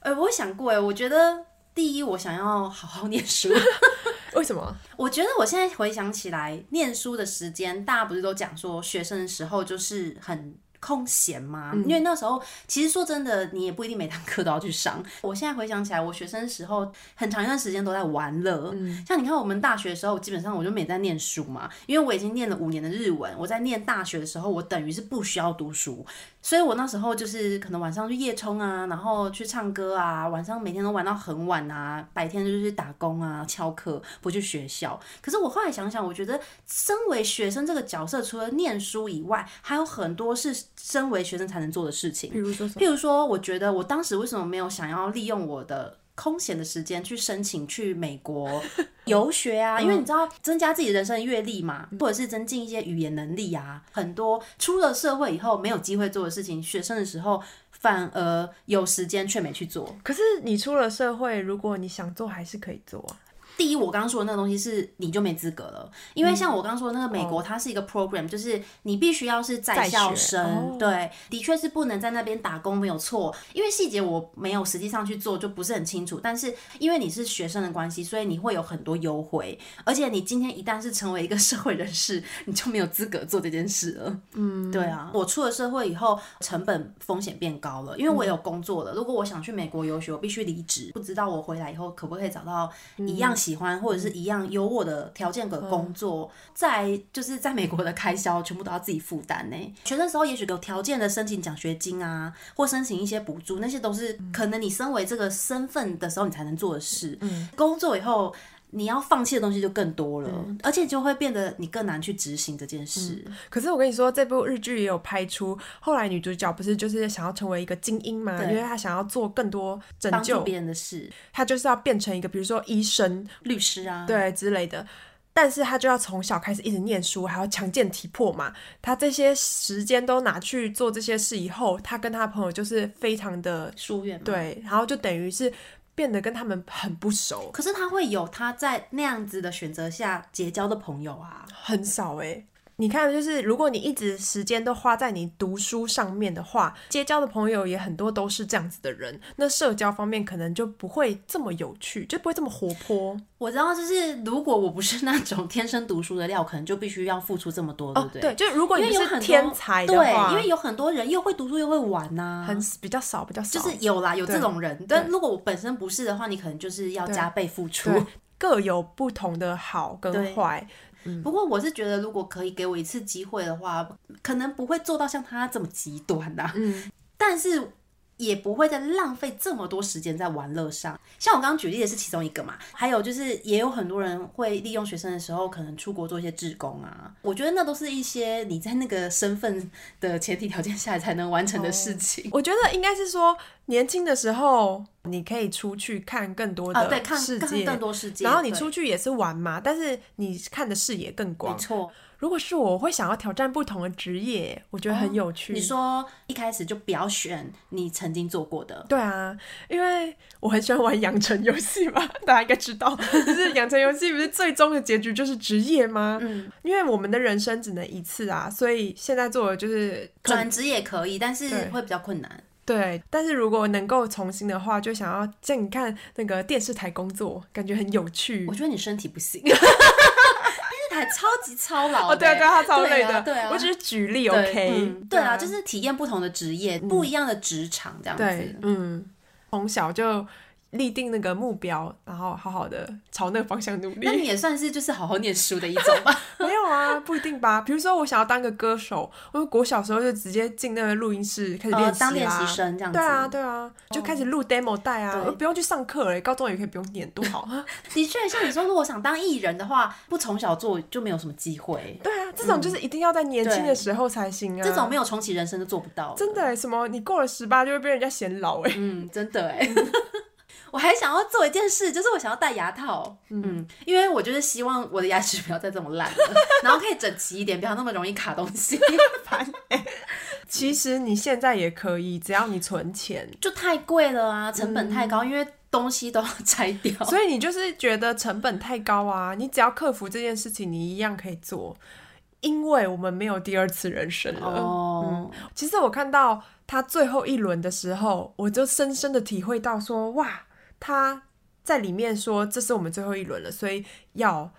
哎、欸，我想过哎，我觉得第一，我想要好好念书。[laughs] 为什么？我觉得我现在回想起来，念书的时间，大家不是都讲说，学生的时候就是很。空闲吗？因为那时候其实说真的，你也不一定每堂课都要去上。[laughs] 我现在回想起来，我学生时候很长一段时间都在玩乐。嗯，像你看我们大学的时候，基本上我就没在念书嘛，因为我已经念了五年的日文。我在念大学的时候，我等于是不需要读书，所以我那时候就是可能晚上去夜冲啊，然后去唱歌啊，晚上每天都玩到很晚啊，白天就是打工啊、翘课，不去学校。可是我后来想想，我觉得身为学生这个角色，除了念书以外，还有很多是。身为学生才能做的事情，比如说，譬如说，我觉得我当时为什么没有想要利用我的空闲的时间去申请去美国 [laughs] 游学啊？因为你知道，增加自己人生的阅历嘛，或者是增进一些语言能力啊，很多出了社会以后没有机会做的事情，学生的时候反而有时间却没去做。可是你出了社会，如果你想做，还是可以做啊。第一，我刚刚说的那个东西是你就没资格了，因为像我刚刚说的那个美国，它是一个 program，、嗯、就是你必须要是在校生，哦、对，的确是不能在那边打工，没有错。因为细节我没有实际上去做，就不是很清楚。但是因为你是学生的关系，所以你会有很多优惠，而且你今天一旦是成为一个社会人士，你就没有资格做这件事了。[laughs] 嗯，对啊，我出了社会以后，成本风险变高了，因为我有工作了。如果我想去美国游学，我必须离职，不知道我回来以后可不可以找到一样。喜欢或者是一样有我的条件的工作，在就是在美国的开销全部都要自己负担呢。学生时候也许有条件的申请奖学金啊，或申请一些补助，那些都是可能你身为这个身份的时候你才能做的事。嗯，工作以后。你要放弃的东西就更多了，嗯，而且就会变得你更难去执行这件事。嗯。可是我跟你说，这部日剧也有拍出，后来女主角不是就是想要成为一个精英嘛？因为她想要做更多拯救别人的事，她就是要变成一个，比如说医生、律师啊，对之类的。但是她就要从小开始一直念书，还要强健体魄嘛。她这些时间都拿去做这些事以后，她跟她朋友就是非常的疏远，对，然后就等于是。变得跟他们很不熟，可是他会有他在那样子的选择下结交的朋友啊，很少哎、欸。你看，就是如果你一直时间都花在你读书上面的话，结交的朋友也很多都是这样子的人，那社交方面可能就不会这么有趣，就不会这么活泼。我知道，就是如果我不是那种天生读书的料，可能就必须要付出这么多，对不对？哦、对，就如果你是天才的话，对，因为有很多人又会读书又会玩呐、啊，很比较少，比较少，就是有啦，有这种人。但如果我本身不是的话，你可能就是要加倍付出，各有不同的好跟坏。不过我是觉得，如果可以给我一次机会的话，可能不会做到像他这么极端的。嗯，但是。也不会再浪费这么多时间在玩乐上，像我刚刚举例的是其中一个嘛，还有就是也有很多人会利用学生的时候，可能出国做一些志工啊。我觉得那都是一些你在那个身份的前提条件下才能完成的事情。哦，我觉得应该是说，年轻的时候你可以出去看更多的世界，啊，对，看，看更多世界，然后你出去也是玩嘛，但是你看的视野更广。没错。如果是我，我会想要挑战不同的职业，我觉得很有趣。哦，你说一开始就不要选你曾经做过的？对啊，因为我很喜欢玩养成游戏嘛，[laughs] 大家应该知道，[laughs] 就是养成游戏不是最终的结局就是职业吗？嗯，因为我们的人生只能一次啊，所以现在做的就是转职也可以，但是会比较困难。对，但是如果能够重新的话，就想要像你看那个电视台工作，感觉很有趣。我觉得你身体不行。[laughs] 还超级操劳哦，对啊，对啊，他超累的。对我只是举例，OK？对，啊，就是体验不同的职业，嗯，不一样的职场这样子。对，嗯，从小就。立定那个目标，然后好好的朝那个方向努力。那你也算是就是好好念书的一种吧？[laughs] 没有啊，不一定吧。比如说我想要当个歌手，我国小时候就直接进那个录音室开始练习啊，当练习生这样子。对啊，对啊，就开始录 demo 带啊，不用去上课了，高中也可以不用念，多好。[laughs] 的确，像你说，如果想当艺人的话，不从小做就没有什么机会。对啊，这种就是一定要在年轻的时候才行啊。这种没有重启人生都做不到。真的，什么你过了十八就会被人家嫌老哎。嗯，真的哎。[laughs] 我还想要做一件事，就是我想要戴牙套，嗯，因为我就是希望我的牙齿不要再这么烂了，[laughs] 然后可以整齐一点，不要那么容易卡东西。[laughs] 烦、欸，其实你现在也可以，只要你存钱，就太贵了啊，成本太高，嗯、因为东西都要拆掉，所以你就是觉得成本太高啊。你只要克服这件事情，你一样可以做，因为我们没有第二次人生了。哦、嗯，其实我看到他最后一轮的时候，我就深深的体会到说，哇，他在里面说这是我们最后一轮了，所以要。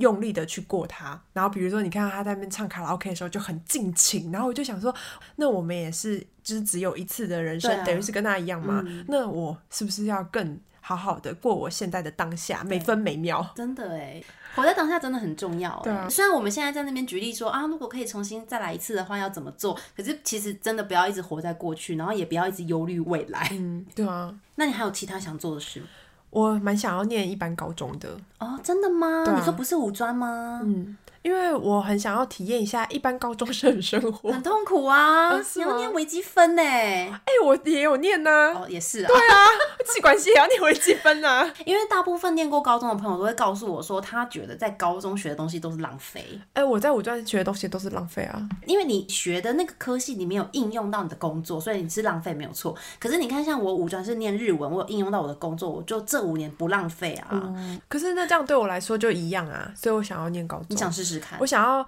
用力的去过它，然后比如说，你看到他在那边唱卡拉 OK 的时候就很尽情，然后我就想说，那我们也是，就是只有一次的人生，啊、等于是跟他一样嘛。嗯、那我是不是要更好好的过我现在的当下，每分每秒？真的哎，活在当下真的很重要。对啊，虽然我们现在在那边举例说啊，如果可以重新再来一次的话，要怎么做？可是其实真的不要一直活在过去，然后也不要一直忧虑未来。嗯，对啊。那你还有其他想做的事吗？我蛮想要念一般高中的哦，真的吗？啊、你说不是五专吗？嗯。因为我很想要体验一下一般高中生的生活，很痛苦啊！你要念微积分呢？哎，我也有念呢。哦，也是啊。对啊，企管系也要念微积分啊。[laughs] 因为大部分念过高中的朋友都会告诉我说，他觉得在高中学的东西都是浪费。哎，我在五专学的东西都是浪费啊。因为你学的那个科系你没有应用到你的工作，所以你是浪费没有错。可是你看，像我五专是念日文，我有应用到我的工作，我就这五年不浪费啊。嗯。可是那这样对我来说就一样啊，所以我想要念高中。你想试试看？我想要。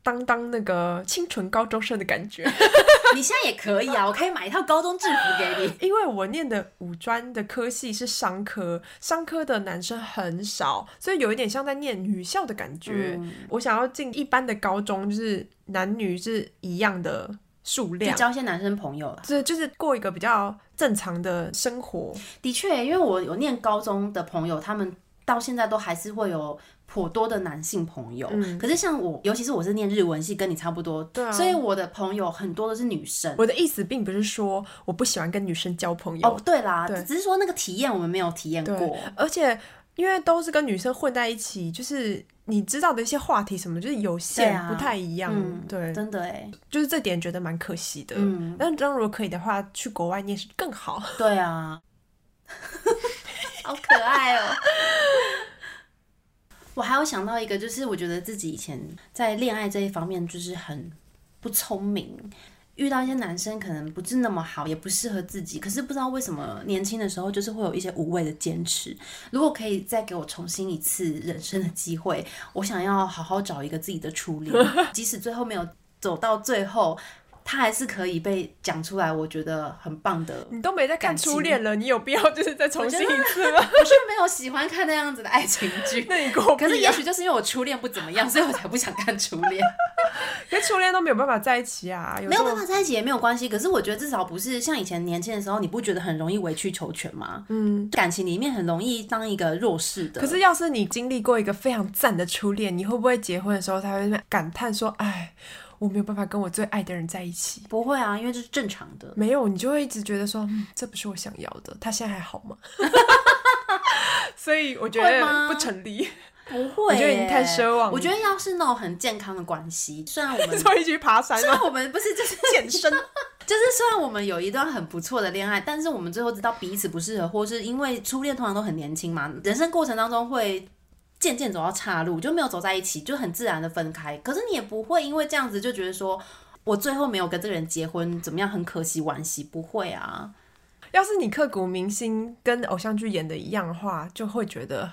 当当那个清纯高中生的感觉，[laughs] [laughs] 你现在也可以啊！我可以买一套高中制服给你。因为我念的五专的科系是商科，商科的男生很少，所以有一点像在念女校的感觉。嗯、我想要进一般的高中，就是男女是一样的数量，交一些男生朋友了，是就是过一个比较正常的生活。的确，因为我有念高中的朋友，他们到现在都还是会有。颇多的男性朋友，嗯、可是像我，尤其是我是念日文系，跟你差不多，对啊，所以我的朋友很多都是女生。我的意思并不是说我不喜欢跟女生交朋友。哦，对啦，对。只是说那个体验我们没有体验过，而且因为都是跟女生混在一起，就是你知道的一些话题什么，就是有限，不太一样，对，啊嗯、对。真的哎，就是这点觉得蛮可惜的。嗯，但当如果可以的话，去国外念是更好。对啊，[laughs] 好可爱哦。我还有想到一个，就是我觉得自己以前在恋爱这一方面就是很不聪明，遇到一些男生可能不是那么好，也不适合自己，可是不知道为什么年轻的时候就是会有一些无谓的坚持。如果可以再给我重新一次人生的机会，我想要好好找一个自己的初恋，[laughs] 即使最后没有走到最后。他还是可以被讲出来，我觉得很棒的。你都没在看初恋了，你有必要就是再重新一次吗？我是没有喜欢看那样子的爱情剧。那你过、啊、可是也许就是因为我初恋不怎么样，所以我才不想看初恋。[laughs] 跟初恋都没有办法在一起啊，有没有办法在一起也没有关系。可是我觉得至少不是像以前年轻的时候，你不觉得很容易委曲求全吗？嗯，感情里面很容易当一个弱势的。可是要是你经历过一个非常赞的初恋，你会不会结婚的时候才会感叹说：“哎。”我没有办法跟我最爱的人在一起。不会啊，因为这是正常的。没有，你就会一直觉得说，嗯，这不是我想要的。他现在还好吗？[laughs] 所以我觉得不成立。不会，我觉得你太奢望。我觉得要是那种很健康的关系，虽然我们说一起爬山，虽然我们不是就是 [laughs] 健身，[laughs] 就是虽然我们有一段很不错的恋爱，但是我们最后知道彼此不适合，或是因为初恋通常都很年轻嘛，人生过程当中会。渐渐走到岔路，就没有走在一起，就很自然的分开。可是你也不会因为这样子就觉得说，我最后没有跟这个人结婚，怎么样，很可惜惋惜，不会啊。要是你刻骨铭心跟偶像剧演的一样的话，就会觉得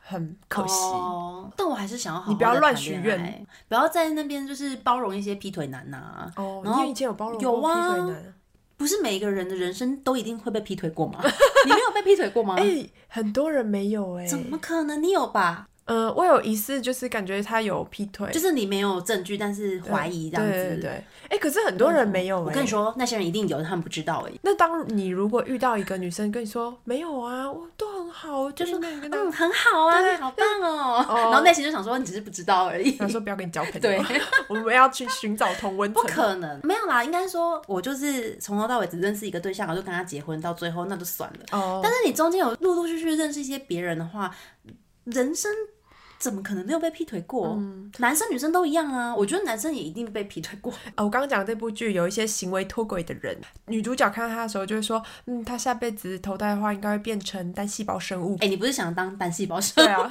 很可惜。哦，但我还是想要好好，你不要乱许愿，不要在那边就是包容一些劈腿男呐、啊。哦，然后你以前有包容过劈腿男？不是每一个人的人生都一定会被劈腿过吗？[laughs] 你没有被劈腿过吗？[laughs] 哎、欸，很多人没有哎、欸，怎么可能？你有吧？呃，我有疑似，就是感觉他有劈腿，就是你没有证据，但是怀疑这样子。对对对，哎、欸，可是很多人没有、欸。我跟你说，那些人一定有，他们不知道而已。那当你如果遇到一个女生跟你说没有啊，我都很好，就是那个嗯很好啊，你好棒哦，然后内心就想说你只是不知道而已。他说不要跟你交朋友，对，[laughs] 我们要去寻找同温层。不可能，没有啦，应该说我就是从头到尾只认识一个对象，我就跟他结婚，到最后那就算了。哦，但是你中间有陆陆续续认识一些别人的话，人生。怎么可能没有被劈腿过？嗯、男生女生都一样啊！我觉得男生也一定被劈腿过。[laughs] 啊，我刚刚讲这部剧有一些行为脱轨的人，女主角看到他的时候就会说：“嗯，他下辈子投胎的话，应该会变成单细胞生物。”哎，你不是想当单细胞生物？[laughs] 对啊。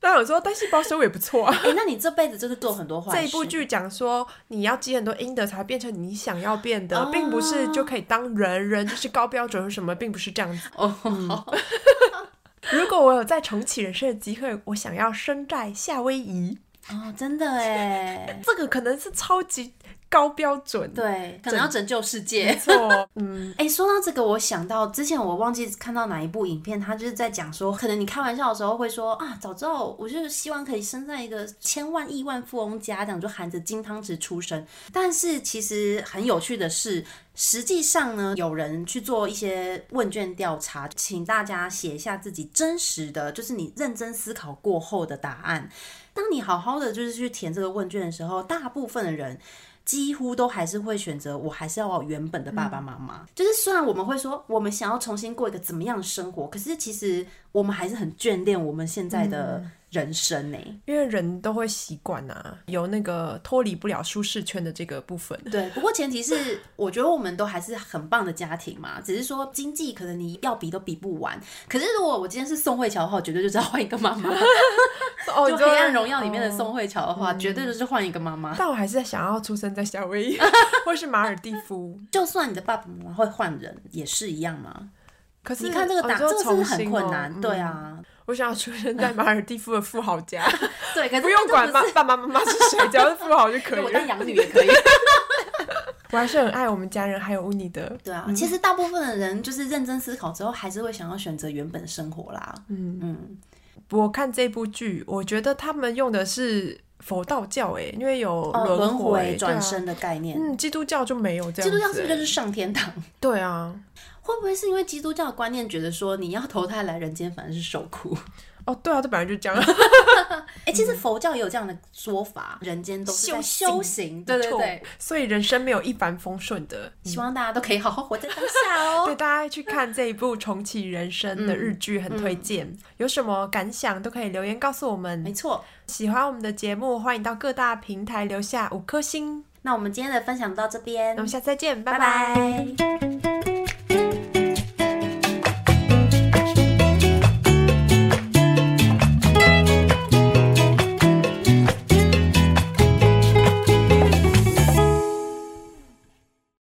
但刚有说单细胞生物也不错啊。[laughs] 哎、欸，那你这辈子就是做很多坏事。这一部剧讲说，你要积很多阴德才变成你想要变的，哦、并不是就可以当人，人就是高标准什么，并不是这样子。哦。如果我有再重启人生的机会，我想要生在夏威夷。哦，真的哎，[laughs] 这个可能是超级。高标准，对，可能要拯救世界。没错，[laughs] 嗯，哎、欸，说到这个，我想到之前我忘记看到哪一部影片，他就是在讲说，可能你开玩笑的时候会说啊，早知道我就是希望可以生在一个千万亿万富翁家，这样就含着金汤匙出生。但是其实很有趣的是，实际上呢，有人去做一些问卷调查，请大家写下自己真实的，就是你认真思考过后的答案。当你好好的就是去填这个问卷的时候，大部分的人。几乎都还是会选择，我还是要我原本的爸爸妈妈。嗯、就是虽然我们会说，我们想要重新过一个怎么样的生活，可是其实我们还是很眷恋我们现在的。嗯人生呢、欸？因为人都会习惯啊，有那个脱离不了舒适圈的这个部分。对，不过前提是，我觉得我们都还是很棒的家庭嘛。只是说经济可能你要比都比不完。可是如果我今天是宋慧乔的话，我绝对就是要换一个妈妈。[laughs] 哦，就《黑暗荣耀》里面的宋慧乔的话，哦、绝对就是换一个妈妈、嗯。但我还是想要出生在夏威夷，[laughs] 或是马尔地夫。就算你的爸爸妈妈会换人，也是一样吗？可是你看这个打，哦、这个是不是很困难？嗯、对啊。我想要出生在马尔蒂夫的富豪家，[laughs] 对，可是不用管爸爸妈妈是谁，只要是富豪就可以。[laughs] 我当养女也可以。[laughs] 我还是很爱我们家人，还有乌尼的。对啊，其实大部分的人就是认真思考之后，还是会想要选择原本的生活啦。嗯嗯。我看这部剧，我觉得他们用的是佛道教，哎，因为有轮回转生的概念。嗯，基督教就没有这样。基督教是不是就是上天堂？对啊。会不会是因为基督教的观念觉得说你要投胎来人间反而是受苦？[laughs] 哦，对啊，这本来就这样。哎、欸，其实佛教也有这样的说法，人间都是在修行，对对对，所以人生没有一帆风顺的。希望大家都可以好好活在当下哦。[laughs] 对，大家去看这一部重启人生的日剧，很推荐。嗯嗯、有什么感想都可以留言告诉我们。没错，喜欢我们的节目，欢迎到各大平台留下五颗星。那我们今天的分享到这边，那我们下次再见，拜拜。拜拜。